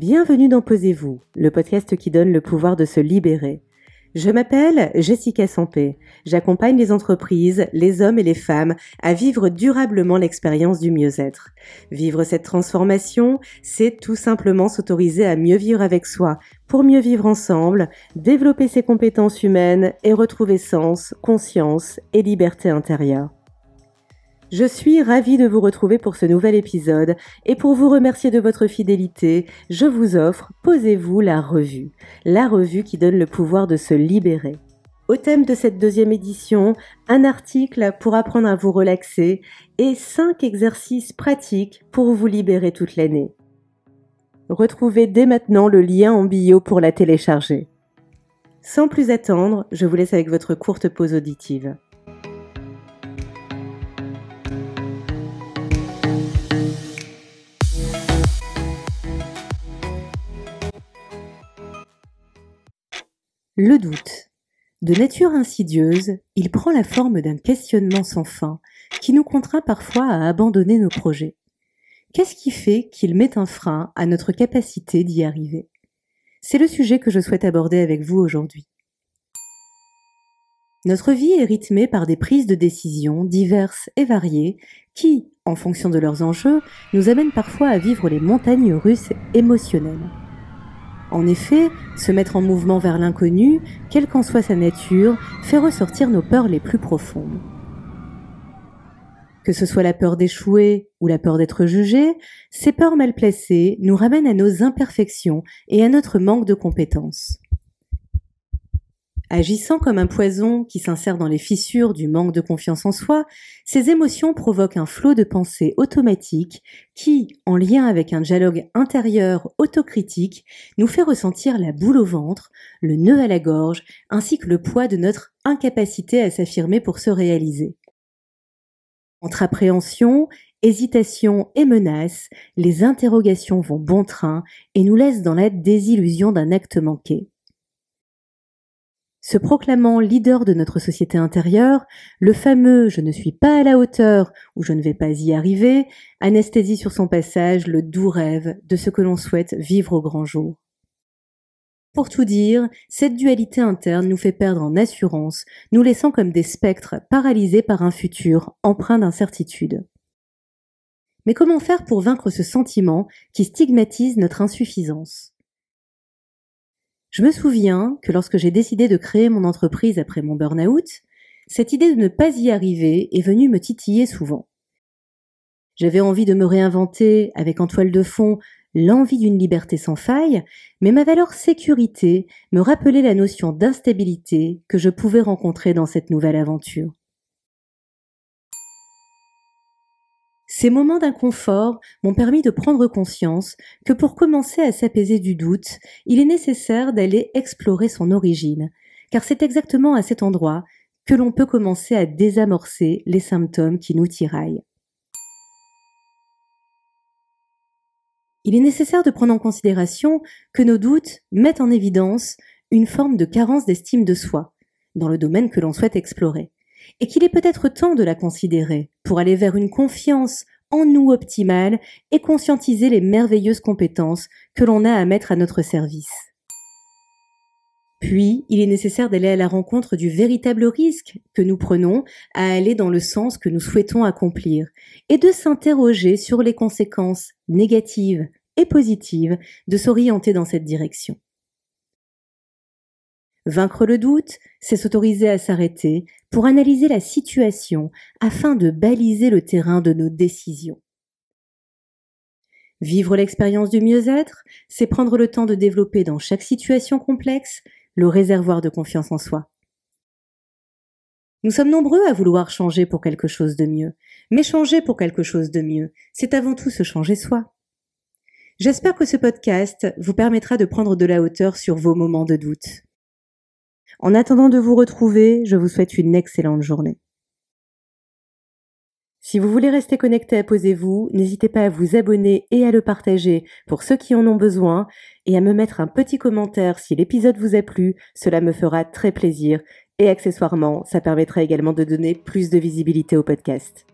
Bienvenue dans Posez-vous, le podcast qui donne le pouvoir de se libérer. Je m'appelle Jessica Sampé. J'accompagne les entreprises, les hommes et les femmes à vivre durablement l'expérience du mieux-être. Vivre cette transformation, c'est tout simplement s'autoriser à mieux vivre avec soi, pour mieux vivre ensemble, développer ses compétences humaines et retrouver sens, conscience et liberté intérieure. Je suis ravie de vous retrouver pour ce nouvel épisode et pour vous remercier de votre fidélité, je vous offre Posez-vous la revue, la revue qui donne le pouvoir de se libérer. Au thème de cette deuxième édition, un article pour apprendre à vous relaxer et cinq exercices pratiques pour vous libérer toute l'année. Retrouvez dès maintenant le lien en bio pour la télécharger. Sans plus attendre, je vous laisse avec votre courte pause auditive. Le doute. De nature insidieuse, il prend la forme d'un questionnement sans fin qui nous contraint parfois à abandonner nos projets. Qu'est-ce qui fait qu'il met un frein à notre capacité d'y arriver? C'est le sujet que je souhaite aborder avec vous aujourd'hui. Notre vie est rythmée par des prises de décisions diverses et variées qui, en fonction de leurs enjeux, nous amènent parfois à vivre les montagnes russes émotionnelles. En effet, se mettre en mouvement vers l'inconnu, quelle qu'en soit sa nature, fait ressortir nos peurs les plus profondes. Que ce soit la peur d'échouer ou la peur d'être jugé, ces peurs mal placées nous ramènent à nos imperfections et à notre manque de compétences. Agissant comme un poison qui s'insère dans les fissures du manque de confiance en soi, ces émotions provoquent un flot de pensées automatiques qui, en lien avec un dialogue intérieur autocritique, nous fait ressentir la boule au ventre, le nœud à la gorge, ainsi que le poids de notre incapacité à s'affirmer pour se réaliser. Entre appréhension, hésitation et menace, les interrogations vont bon train et nous laissent dans la désillusion d'un acte manqué. Se proclamant leader de notre société intérieure, le fameux je ne suis pas à la hauteur ou je ne vais pas y arriver anesthésie sur son passage le doux rêve de ce que l'on souhaite vivre au grand jour. Pour tout dire, cette dualité interne nous fait perdre en assurance, nous laissant comme des spectres paralysés par un futur empreint d'incertitude. Mais comment faire pour vaincre ce sentiment qui stigmatise notre insuffisance? Je me souviens que lorsque j'ai décidé de créer mon entreprise après mon burn-out, cette idée de ne pas y arriver est venue me titiller souvent. J'avais envie de me réinventer avec en toile de fond l'envie d'une liberté sans faille, mais ma valeur sécurité me rappelait la notion d'instabilité que je pouvais rencontrer dans cette nouvelle aventure. Ces moments d'inconfort m'ont permis de prendre conscience que pour commencer à s'apaiser du doute, il est nécessaire d'aller explorer son origine, car c'est exactement à cet endroit que l'on peut commencer à désamorcer les symptômes qui nous tiraillent. Il est nécessaire de prendre en considération que nos doutes mettent en évidence une forme de carence d'estime de soi, dans le domaine que l'on souhaite explorer et qu'il est peut-être temps de la considérer pour aller vers une confiance en nous optimale et conscientiser les merveilleuses compétences que l'on a à mettre à notre service. Puis, il est nécessaire d'aller à la rencontre du véritable risque que nous prenons à aller dans le sens que nous souhaitons accomplir et de s'interroger sur les conséquences négatives et positives de s'orienter dans cette direction. Vaincre le doute, c'est s'autoriser à s'arrêter pour analyser la situation afin de baliser le terrain de nos décisions. Vivre l'expérience du mieux-être, c'est prendre le temps de développer dans chaque situation complexe le réservoir de confiance en soi. Nous sommes nombreux à vouloir changer pour quelque chose de mieux, mais changer pour quelque chose de mieux, c'est avant tout se changer soi. J'espère que ce podcast vous permettra de prendre de la hauteur sur vos moments de doute. En attendant de vous retrouver, je vous souhaite une excellente journée. Si vous voulez rester connecté Posez-vous, n'hésitez pas à vous abonner et à le partager pour ceux qui en ont besoin et à me mettre un petit commentaire si l'épisode vous a plu, cela me fera très plaisir et accessoirement, ça permettra également de donner plus de visibilité au podcast.